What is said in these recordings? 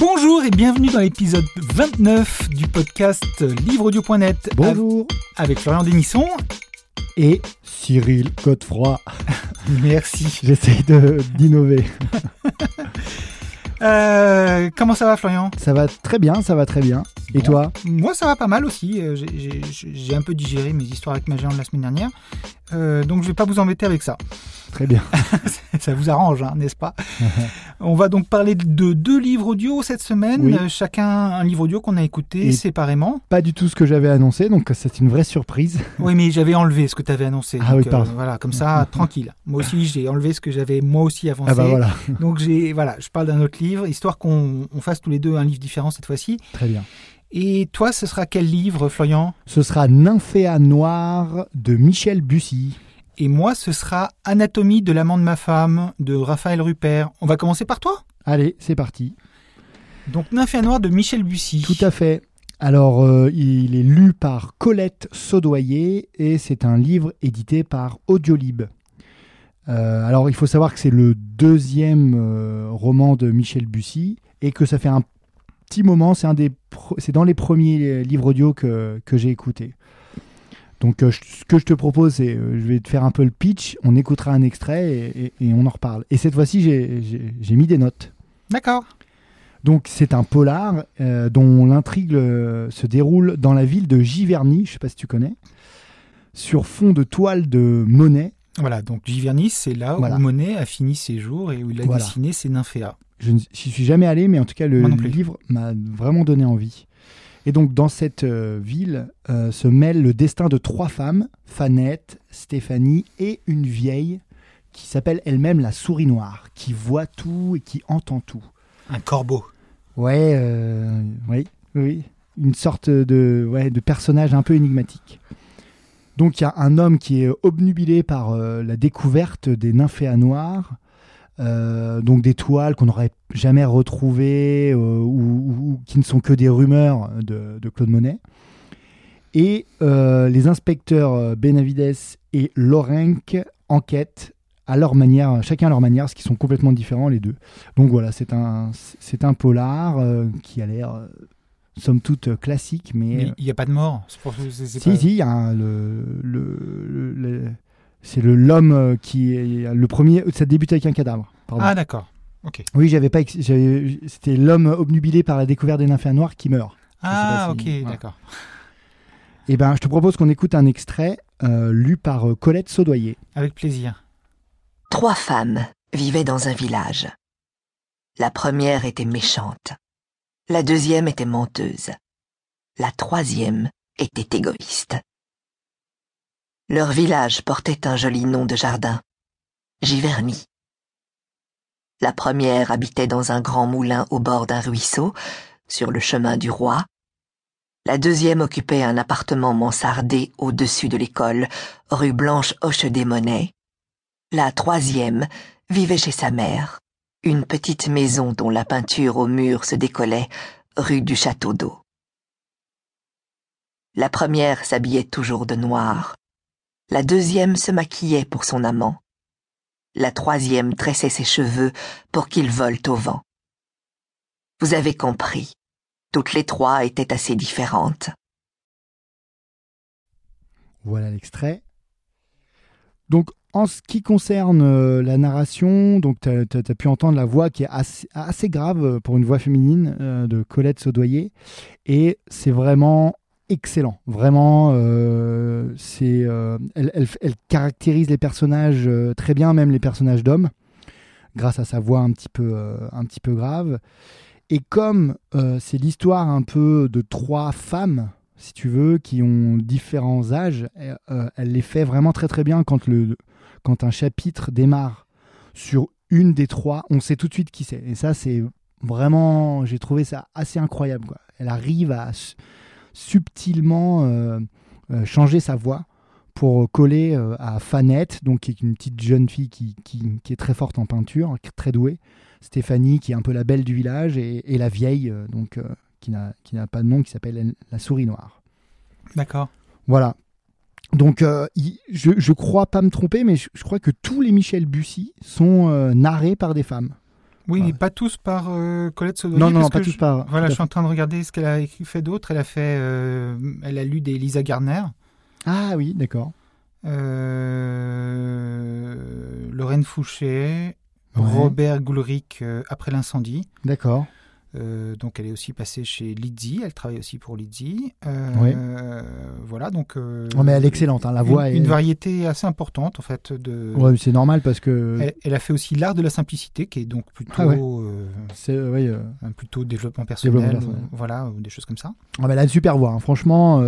Bonjour et bienvenue dans l'épisode 29 du podcast livreaudio.net. Bonjour. Avec Florian Denisson. Et Cyril Godefroy. Merci. J'essaye d'innover. Euh, comment ça va Florian? Ça va très bien, ça va très bien. Et Bon. toi? Moi ça va pas mal aussi. Euh, j'ai un peu digéré mes histoires avec ma géante la semaine dernière. Euh, donc je vais pas vous embêter avec ça. Très bien. ça vous arrange, hein, n'est-ce pas? On va donc parler de deux livres audio cette semaine. Oui. Euh, chacun un livre audio qu'on a écouté Et- séparément. Pas du tout ce que j'avais annoncé, donc c'est une vraie surprise. Oui, mais j'avais enlevé ce que tu avais annoncé. Ah Donc, oui, pardon. voilà, comme ça, tranquille. Moi aussi, j'ai enlevé ce que j'avais moi aussi avancé. Ah bah voilà, Donc j'ai voilà, je parle d'un autre livre, histoire qu'on on fasse tous les deux un livre différent cette fois-ci. très bien. Et toi, ce sera quel livre, Florian? Ce sera Nymphéa Noire de Michel Bussy. Et moi, ce sera Anatomie de l'amant de ma femme de Raphaël Rupert. On va commencer par toi? Allez, c'est parti. Donc Nymphéa Noire de Michel Bussy. Tout à fait. Alors, euh, il est lu par Colette Saudoyer et c'est un livre édité par Audiolib. Euh, alors, il faut savoir que c'est le deuxième euh, roman de Michel Bussy et que ça fait un petit moment, c'est un des pro- c'est dans les premiers livres audio que, que j'ai écoutés. Donc, euh, je- ce que je te propose, c'est euh, je vais te faire un peu le pitch, on écoutera un extrait et, et- et on en reparle. Et cette fois-ci, j'ai- mis des notes. D'accord. Donc c'est un polar euh, dont l'intrigue euh, se déroule dans la ville de Giverny, je sais pas si tu connais, sur fond de toile de Monet. Voilà, donc Giverny, c'est là Voilà. où Monet a fini ses jours et où il a Voilà. dessiné ses nymphéas. Je n'y suis jamais allé, mais en tout cas le livre m'a vraiment donné envie. Et donc dans cette euh, ville euh, se mêle le destin de trois femmes, Fanette, Stéphanie et une vieille qui s'appelle elle-même la souris noire, qui voit tout et qui entend tout. Un corbeau. Ouais, euh, oui, oui. Une sorte de, ouais, de personnage un peu énigmatique. Donc il y a un homme qui est obnubilé par la découverte des nymphéas noires, euh, donc des toiles qu'on n'aurait jamais retrouvées euh, ou, qui ne sont que des rumeurs de, de Claude Monet. Et euh, les inspecteurs Benavides et Lorenc enquêtent à leur manière, chacun à leur manière, ce qui sont complètement différents les deux. Donc voilà, c'est un, c'est un polar qui a l'air, somme toute, classique, mais... Il n'y a pas de mort. C'est pour- si, pas- si, il y a un- le, le, le- le- c'est le l'homme euh, qui est le premier. Ça débute avec un cadavre. Pardon. Ah d'accord. Ok. oui, j'avais pas. C'était l'homme obnubilé par la découverte des nymphéas noires qui meurt. Ah ok, voilà. d'accord. Et ben, je te propose qu'on écoute un extrait euh, lu par euh, Colette Saudoyer. Avec plaisir. Trois femmes vivaient dans un village. La première était méchante. La deuxième était menteuse. La troisième était égoïste. Leur village portait un joli nom de jardin. Giverny. La première habitait dans un grand moulin au bord d'un ruisseau, sur le chemin du roi. La deuxième occupait un appartement mansardé au-dessus de l'école, rue Blanche Hoche des Monnaies. La troisième vivait chez sa mère, une petite maison dont la peinture au mur se décollait, rue du Château d'Eau. La première s'habillait toujours de noir. La deuxième se maquillait pour son amant. La troisième tressait ses cheveux pour qu'ils volent au vent. Vous avez compris. Toutes les trois étaient assez différentes. Voilà l'extrait. Donc, en ce qui concerne euh, la narration, donc tu as, pu entendre la voix qui est assez, grave pour une voix féminine euh, de Colette Saudoyer. Et c'est vraiment excellent. Vraiment, euh, c'est, euh, elle, caractérise les personnages euh, très bien, même les personnages d'hommes, grâce à sa voix un petit peu, un petit peu grave. Et comme c'est l'histoire un peu de trois femmes, si tu veux, qui ont différents âges, elle les fait vraiment très très bien quand, le, quand un chapitre démarre sur une des trois, on sait tout de suite qui c'est. Et ça, c'est vraiment, j'ai trouvé ça assez incroyable. Quoi. Elle arrive à subtilement euh, euh, changer sa voix pour coller euh, à Fanette, donc qui est une petite jeune fille qui, qui- qui est très forte en peinture, très douée. Stéphanie, qui est un peu la belle du village, et, et la vieille, euh, donc qui n'a pas de nom, qui s'appelle elle, la souris noire. D'accord. Voilà. Donc, euh, je, je crois pas me tromper, mais je, je crois que tous les Michel Bussy sont euh, narrés par des femmes. Oui, Ouais. mais pas tous par euh, Colette Sodoyer. Non, non, pas tous par. Voilà, je suis en train de regarder ce qu'elle a écrit- fait d'autre. Elle a fait, euh, elle a lu des Lisa Gardner, Ah oui, d'accord. euh, Lorraine Fouché, Ouais. Robert Goulric euh, après l'incendie. D'accord. Euh, donc elle est aussi passée chez Lizzy, elle travaille aussi pour Lizzy. Euh, Ouais. Voilà, donc. euh, Oh, mais elle est excellente, hein, la une- voix est. Une variété assez importante en fait. De... Ouais, c'est normal parce que. Elle, elle a fait aussi l'art de la simplicité, qui est donc plutôt, Ah ouais. euh, C'est, un plutôt développement personnel, Développement personnel. voilà, ou des choses comme ça. Ah, mais elle a une super voix. hein. Franchement,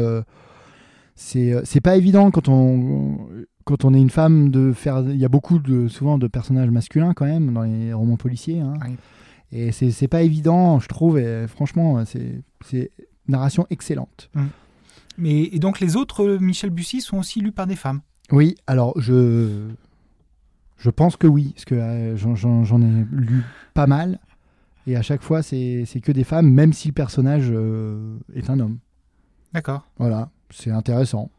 c'est c'est pas évident quand on quand on est une femme de faire. Il y a beaucoup de souvent de personnages masculins quand même dans les romans policiers. hein. Oui. Et c'est pas évident, je trouve. Et franchement, c'est une narration excellente. Mais et donc les autres euh, Michel Bussy sont aussi lus par des femmes? Oui, alors je je pense que oui, parce que euh, j'en- ai lu pas mal. Et à chaque fois, c'est que des femmes, même si le personnage euh, est un homme. D'accord. Voilà, c'est intéressant.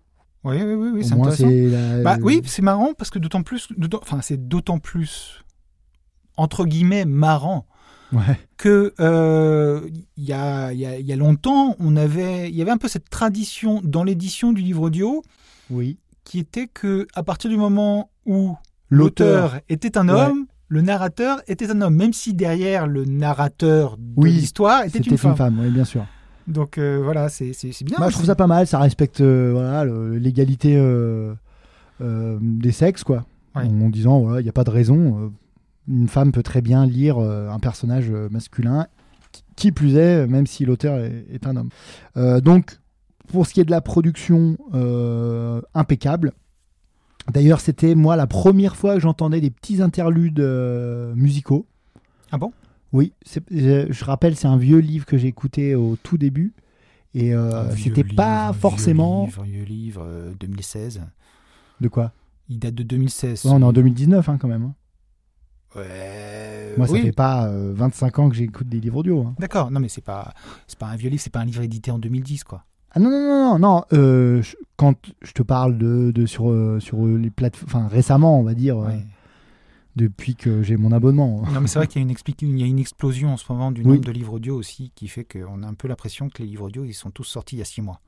Oui, oui, oui, oui c'est intéressant. la- Bah oui, c'est marrant parce que d'autant plus, enfin c'est d'autant plus entre guillemets marrant Ouais. que euh, il y, a, y a- y a longtemps, on avait, il y avait un peu cette tradition dans l'édition du livre audio Oui. qui était que à partir du moment où L'auteur. était un homme, le narrateur était un homme, même si derrière le narrateur de Oui, l'histoire était une femme. oui, bien sûr. Donc euh, voilà, c'est bien. Moi, je trouve ça pas mal. Ça respecte euh, voilà, l'égalité euh, des sexes, quoi. Ouais. En disant, voilà, il n'y a pas de raison. Une femme peut très bien lire euh, un personnage euh, masculin, qui- plus est, même si l'auteur est, est un homme. Euh, donc, pour ce qui est de la production, euh, impeccable. D'ailleurs, c'était moi la première fois que j'entendais des petits interludes euh, musicaux. Ah bon? Oui, je, je rappelle, c'est un vieux livre que j'ai écouté au tout début. Et euh, c'était pas livre, forcément. Vieux livre, vieux livre, euh, 2016. De quoi? Il date de 2016. Ouais, On est en 2019 hein, quand même. Hein. Ouais. Moi, ça oui. fait pas euh, 25 ans que j'écoute des livres audio. hein. D'accord. Non, mais c'est pas, c'est pas un vieux livre, c'est pas un livre édité en 2010, quoi. Ah non, non, non, non, non. euh, je- quand je te parle de, de sur, euh, sur les plateformes. Enfin, récemment, on va dire, euh, Ouais. depuis que j'ai mon abonnement. Non, mais c'est vrai qu'il y a, une expli- il y a une explosion en ce moment du Oui. nombre de livres audio aussi, qui fait qu'on a un peu l'impression que les livres audio, ils sont tous sortis il y a six mois.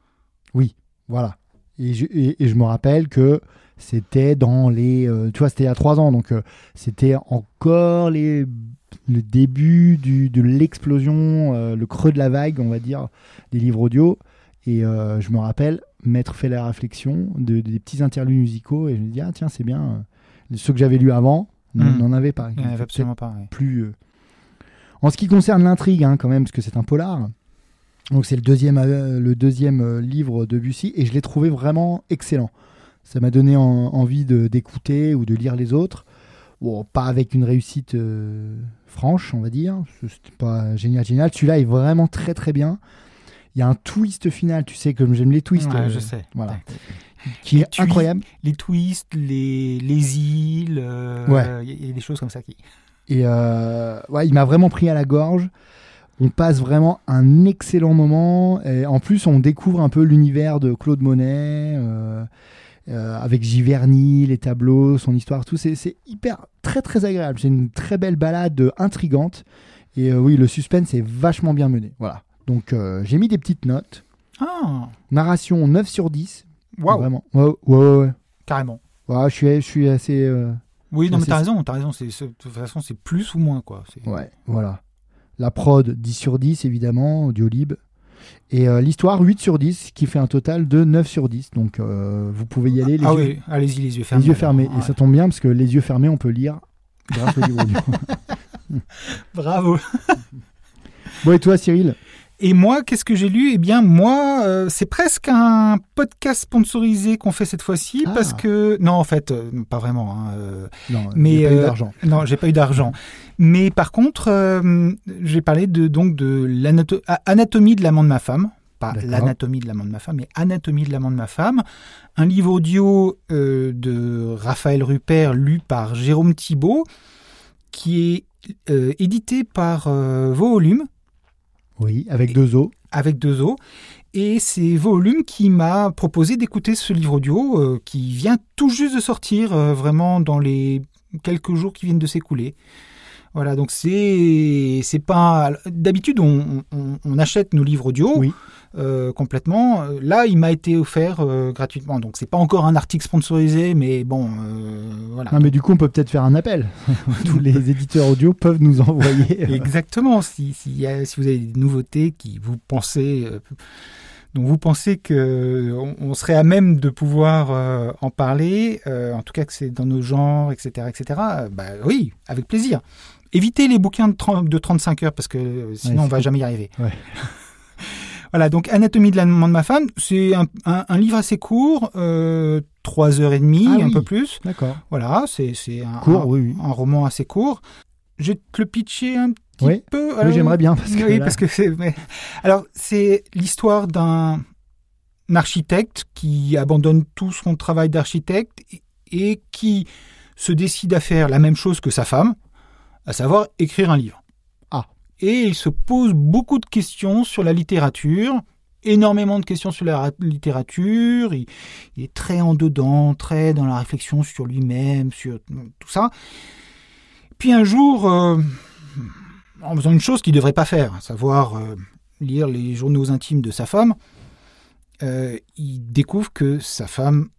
Voilà. Et je, et, et je me rappelle que c'était dans les. euh, tu vois, c'était il y a trois ans, donc euh, c'était encore les, le début du, de l'explosion, euh, le creux de la vague, on va dire, des livres audio. Et je me rappelle m'être fait la réflexion de, des petits interludes musicaux et je me dis, ah tiens, c'est bien. Ceux que j'avais lus avant, n'en avait pas. Il avait absolument pas. ouais. plus. En ce qui concerne l'intrigue, hein, quand même, parce que c'est un polar. Donc c'est le deuxième, euh, le deuxième euh, livre de Bussy et je l'ai trouvé vraiment excellent. Ça m'a donné en- envie d'écouter ou de lire les autres. Bon, pas avec une réussite euh, franche, on va dire. C'était pas génial, génial. Celui-là est vraiment très très bien. Il y a un twist final, tu sais, comme j'aime les twists, Ouais, euh, je sais. voilà. Ouais. qui Les est incroyable. Les twists, les, les îles, euh, Ouais. il y, a- il y a des choses comme ça qui. Et ouais, il m'a vraiment pris à la gorge. On passe vraiment un excellent moment. Et en plus, on découvre un peu l'univers de Claude Monet, euh, euh, avec Giverny, les tableaux, son histoire, tout. C'est hyper, très, très agréable. C'est une très belle balade intrigante. Et euh, oui, le suspense est vachement bien mené. Voilà. Donc, euh, j'ai mis des petites notes. Ah, Narration 9 sur 10. waouh, Vraiment. Ouais, ouais, ouais. carrément. Ouais, je, suis, je suis assez. Oui, non, mais t'as raison, t'as raison. De toute façon, c'est plus ou moins, quoi. Ouais, voilà. La prod 10 sur 10 évidemment, Audiolib. Et euh, l'histoire 8 sur 10 qui fait un total de 9 sur 10. Donc euh, vous pouvez y aller les, ah yeux, oui, allez-y, les yeux fermés. les yeux fermés. Et ça tombe bien parce que les yeux fermés on peut lire grâce au livre audio. Bravo. bon et toi Cyril? Et moi, qu'est-ce que j'ai lu? Eh bien, moi, euh, c'est presque un podcast sponsorisé qu'on fait cette fois-ci Ah. parce que non, en fait, euh, pas vraiment. hein, euh, Non, Mais, pas eu d'argent. non, j'ai pas eu d'argent. Mais par contre, euh, j'ai parlé de donc de l'anato- a- anatomie de l'amant de ma femme. Pas l'anatomie de l'amant de ma femme, mais anatomie de l'amant de ma femme. Un livre audio euh, de Raphaël Rupert lu par Jérôme Thibault, qui est euh, édité par Volume Oui, avec deux os. avec deux os. Et c'est Volume qui m'a proposé d'écouter ce livre audio euh, qui vient tout juste de sortir, euh, vraiment dans les quelques jours qui viennent de s'écouler. Voilà, donc c'est c'est pas d'habitude on, on- on achète nos livres audio Oui. euh, complètement. Là, il m'a été offert euh, gratuitement, donc c'est pas encore un article sponsorisé, mais bon, euh, voilà. Non, mais du coup, on peut peut-être faire un appel. Tous les éditeurs audio peuvent nous envoyer. Exactement. Si, si, si vous avez des nouveautés qui vous pensez, dont vous pensez que on, serait à même de pouvoir euh, en parler, euh, en tout cas que c'est dans nos genres, etc., etc. bah oui, avec plaisir. Évitez les bouquins de, 30 de 35 heures parce que euh, sinon Ouais, on va jamais y arriver. Ouais. voilà, donc Anatomie de l'amant de ma femme, c'est un, un- un livre assez court, euh, trois heures et demie, Ah un oui. peu plus. D'accord. Voilà, c'est un, Court, un- oui, oui. un roman assez court. Je vais te le pitcher un petit Oui. peu. Oui, j'aimerais bien parce que. oui, là- parce que c'est. mais- Alors, c'est l'histoire d'un architecte qui abandonne tout son travail d'architecte et qui se décide à faire la même chose que sa femme, à savoir écrire un livre. Ah. Et il se pose beaucoup de questions sur la littérature, énormément de questions sur la ra- littérature. Il, il est très en dedans, très dans la réflexion sur lui-même, sur tout ça. Puis un jour, euh, en faisant une chose qu'il ne devrait pas faire, à savoir euh, lire les journaux intimes de sa femme, euh, il découvre que sa femme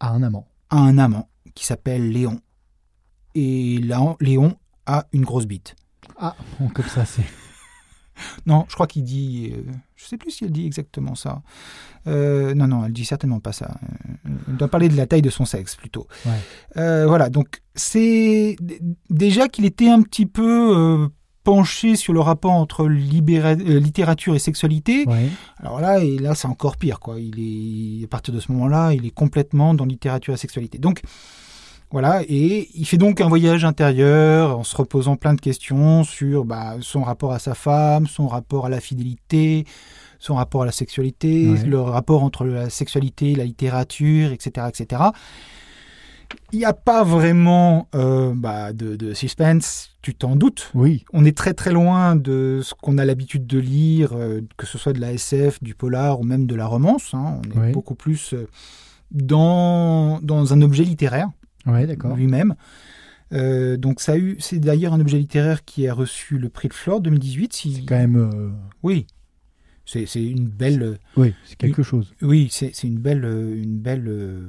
À un amant. a un amant qui s'appelle Léon. Et là, Léon a une grosse bite. Ah, bon, comme ça, c'est. Non, je crois qu'il dit. euh, je sais plus si elle dit exactement ça. Euh, non, non, elle dit certainement pas ça. Euh, Elle doit parler de la taille de son sexe plutôt. Ouais. Euh, voilà, donc c'est déjà qu'il était un petit peu euh, penché sur le rapport entre libéra- euh, littérature et sexualité. Ouais. Alors là, et là, c'est encore pire, quoi. Il est à partir de ce moment-là, il est complètement dans littérature et sexualité. Donc voilà, et il fait donc un voyage intérieur en se reposant plein de questions sur bah, son rapport à sa femme, son rapport à la fidélité, son rapport à la sexualité, Ouais. le rapport entre la sexualité, la littérature, etc., etc. Il n'y a pas vraiment euh, bah, de, de suspense, tu t'en doutes. Oui. On est très très loin de ce qu'on a l'habitude de lire, euh, que ce soit de la SF, du polar ou même de la romance. hein. On est Oui. beaucoup plus euh, dans, dans un objet littéraire Ouais, d'accord. lui-même. Euh, donc ça a eu, c'est d'ailleurs un objet littéraire qui a reçu le prix de Flore 2018. Si, C'est quand même. euh, oui, c'est c'est une belle, Oui, c'est quelque chose. oui, c'est c'est une belle, une belle, euh,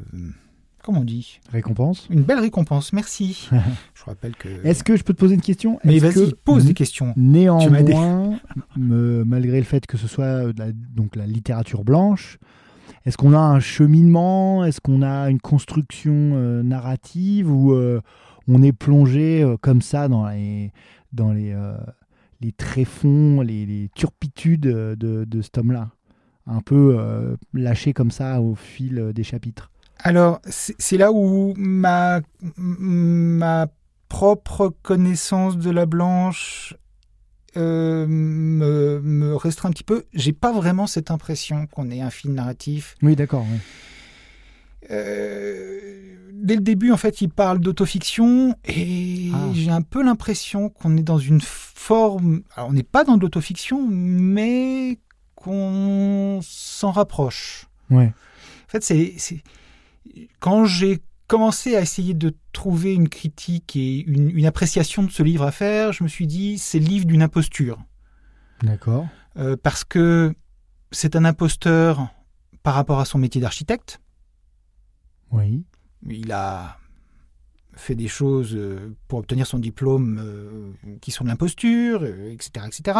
comment on dit, Récompense. une belle récompense. Merci. Je rappelle que. Est-ce que je peux te poser une question? Mais Est-ce vas-y, pose des questions. Néanmoins, malgré le fait que ce soit la, donc la littérature blanche, est-ce qu'on a un cheminement? Est-ce qu'on a une construction euh, narrative ou euh, on est plongé euh, comme ça dans les, dans les, les tréfonds, les, les turpitudes de, de cet homme-là? Un peu lâché comme ça au fil des chapitres. Alors, c'est c'est là où ma, ma propre connaissance de la blanche euh, me, me restreint un petit peu. J'ai pas vraiment cette impression qu'on ait un fil narratif. Oui, d'accord. Euh, dès le début, en fait, il parle d'autofiction et Ah. j'ai un peu l'impression qu'on est dans une forme. Alors, on n'est pas dans de l'autofiction, mais qu'on s'en rapproche. Ouais. En fait, c'est- quand j'ai commencé à essayer de trouver une critique et une, une appréciation de ce livre à faire, je me suis dit c'est le livre d'une imposture D'accord. Euh, parce que c'est un imposteur par rapport à son métier d'architecte. Oui. Il a fait des choses euh, pour obtenir son diplôme euh, qui sont de l'imposture, etc., etc.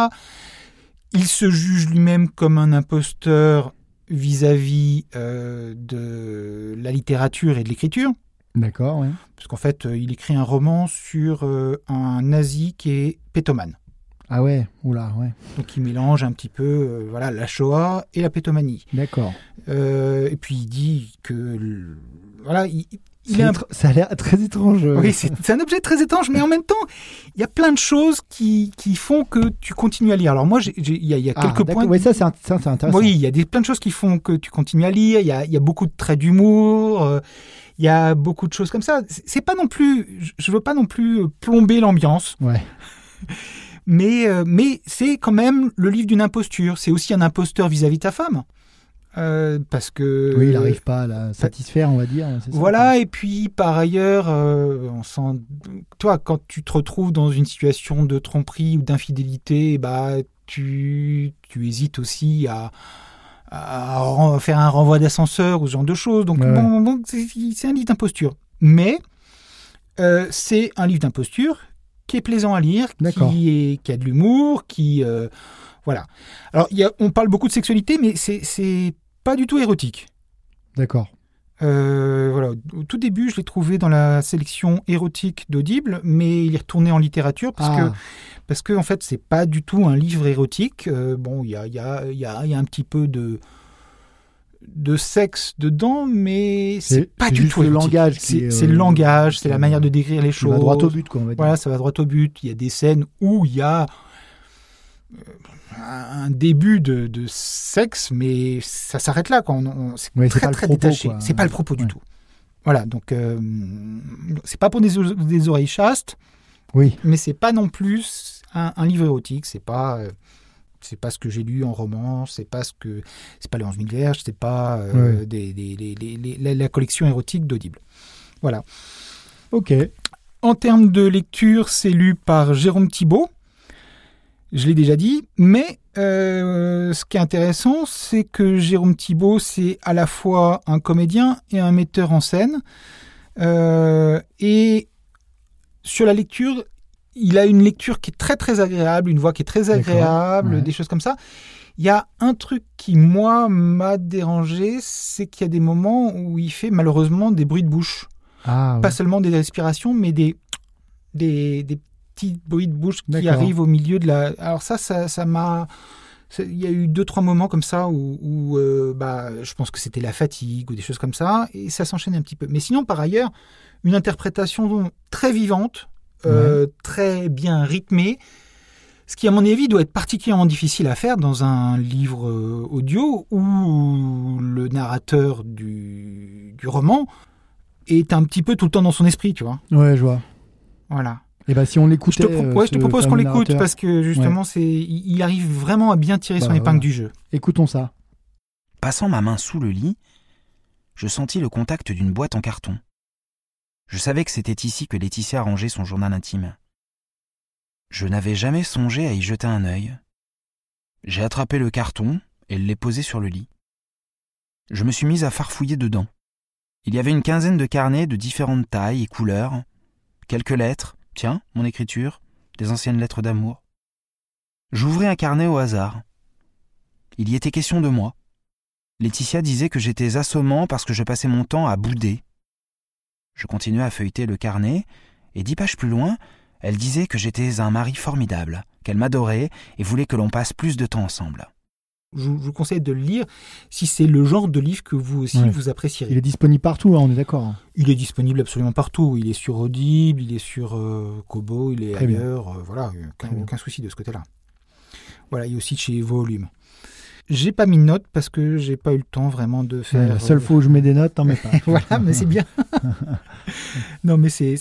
Il se juge lui-même comme un imposteur vis-à-vis euh, de la littérature et de l'écriture, D'accord, ouais. parce qu'en fait, euh, il écrit un roman sur euh, un nazi qui est pétomane. Ah ouais, oula, ouais. Donc il mélange un petit peu euh, voilà, la Shoah et la pétomanie. D'accord. Euh, et puis il dit que... le- Voilà, il, il un Ça a l'air très étrange. euh. Oui, c'est un objet très étrange, mais en même temps, il y a plein de choses qui, qui font que tu continues à lire. Alors moi, il y y a Ah, quelques d'accord. points. Ouais, ça, c'est intéressant. oui, il y a des, plein de choses qui font que tu continues à lire. Il y a, y a beaucoup de traits d'humour. euh, il y a beaucoup de choses comme ça. C'est pas non plus. je- veux pas non plus plomber l'ambiance, Ouais. mais euh, mais c'est quand même le livre d'une imposture. C'est aussi un imposteur vis-à-vis de ta femme. euh, parce que Oui, il n'arrive pas à la satisfaire, on va dire. ça, Voilà, et puis par ailleurs, euh, on sent, toi, quand tu te retrouves dans une situation de tromperie ou d'infidélité, bah, tu, tu hésites aussi à, à faire un renvoi d'ascenseur ou ce genre de choses. Donc, Ouais, bon, donc, c'est c'est un livre d'imposture. Mais euh, c'est un livre d'imposture qui est plaisant à lire, qui, est, qui a de l'humour, qui. euh, voilà. Alors, il y a- on parle beaucoup de sexualité, mais c'est- pas du tout érotique. D'accord. Euh, voilà. Au tout début, je l'ai trouvé dans la sélection érotique d'Audible, mais il est retourné en littérature parce Ah, que parce que en fait, c'est pas du tout un livre érotique. Euh, bon, il y a, y, a, y a un petit peu de de sexe dedans, mais c'est pas du tout le langage C'est est, c'est euh, le langage, c'est la manière de décrire les choses. vas droit au but, quoi, on va dire. Voilà, ça va droit au but. Il y a des scènes où il y a euh, un début de, de sexe, mais ça s'arrête là. Quoi. C'est Ouais, très très propos, détaché. C'est pas le propos du tout. Voilà, donc euh, c'est pas pour des, oreilles chastes, Oui, mais c'est pas non plus un, un livre érotique. C'est pas euh, c'est pas ce que j'ai lu en roman. C'est pas ce que c'est pas les 11 000 verges. C'est pas euh, Ouais. des, des- les- les- les- la, la collection érotique d'Audible. Voilà. ok. En termes de lecture, c'est lu par Jérôme Thibault. Je l'ai déjà dit, mais euh, ce qui est intéressant, c'est que Jérôme Thibault, c'est à la fois un comédien et un metteur en scène. Euh, et sur la lecture, il a une lecture qui est très très agréable, une voix qui est très agréable, ouais. des choses comme ça. Il y a un truc qui, moi, m'a dérangé, c'est qu'il y a des moments où il fait malheureusement des bruits de bouche Ah, ouais. pas seulement des respirations, mais des, des, des petits bruits de bouche qui arrivent au milieu de la. Alors ça, ça, ça m'a. Il y a eu deux trois moments comme ça où, où, euh, bah, je pense que c'était la fatigue ou des choses comme ça, et ça s'enchaîne un petit peu. Mais sinon, par ailleurs, une interprétation très vivante, euh, très bien rythmée, ce qui à mon avis doit être particulièrement difficile à faire dans un livre euh, audio où le narrateur du, du roman est un petit peu tout le temps dans son esprit, tu vois. Ouais, je vois. Voilà. Et bah, si on Je l'écoutait. te, pro- euh, ouais, je te ce propose qu'on l'écoute narrateur, parce que justement, c'est, il il arrive vraiment à bien tirer Bah, son épingle voilà. du jeu. Écoutons ça. Passant ma main sous le lit, je sentis le contact d'une boîte en carton. Je savais que c'était ici que Laetitia rangeait son journal intime. Je n'avais jamais songé à y jeter un œil. J'ai attrapé le carton et l'ai posé sur le lit. Je me suis mis à farfouiller dedans. Il y avait une quinzaine de carnets de différentes tailles et couleurs, quelques lettres, tiens, mon écriture, des anciennes lettres d'amour. J'ouvris un carnet au hasard. Il y était question de moi. Laetitia disait que j'étais assommant parce que je passais mon temps à bouder. Je continuais à feuilleter le carnet, et dix pages plus loin, elle disait que j'étais un mari formidable, qu'elle m'adorait et voulait que l'on passe plus de temps ensemble. Je, vous conseille de le lire si c'est le genre de livre que vous aussi vous apprécierez. Il est disponible partout, hein, on est d'accord. Il est disponible absolument partout. Il est sur Audible, il est sur euh, Kobo, il est Très ailleurs. euh, voilà, aucun, aucun souci de ce côté-là. Voilà, il est aussi chez Volume. J'ai pas mis de notes parce que j'ai pas eu le temps vraiment de Ouais, faire. la seule euh, fois où je mets des notes, t'en mets pas. voilà, mais c'est bien. non, mais c'est,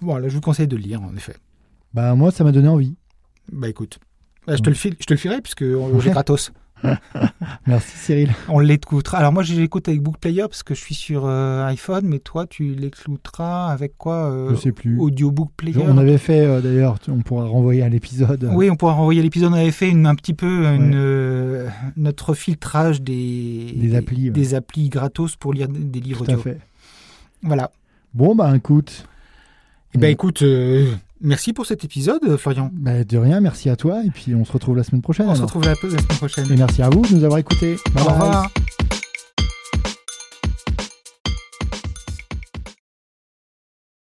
Voilà, je vous conseille de lire, en effet. Bah, moi, ça m'a donné envie. Bah écoute, Bah, je, te le file, je te le filerai puisque on- j'ai Ouais. gratos. Merci, Cyril. On l'écoutera. Alors moi, je l'écoute avec Bookplayer parce que je suis sur euh, iPhone, mais toi, tu l'écouteras avec quoi euh, Je sais plus. Audiobook Player? On avait fait, euh, d'ailleurs, on pourra renvoyer à l'épisode. Oui, on pourra renvoyer l'épisode. On avait fait une- un petit peu une, euh, notre filtrage des, Des applis, ouais. des applis gratos pour lire des livres Tout à audio. fait. Voilà. Bon, bah, écoute. Eh ben écoute, euh, merci pour cet épisode, euh, Florian. Bah, de rien, merci à toi. Et puis, on se retrouve la semaine prochaine. On se retrouve la semaine prochaine. Et merci à vous de nous avoir écoutés. Bye Au bye. revoir.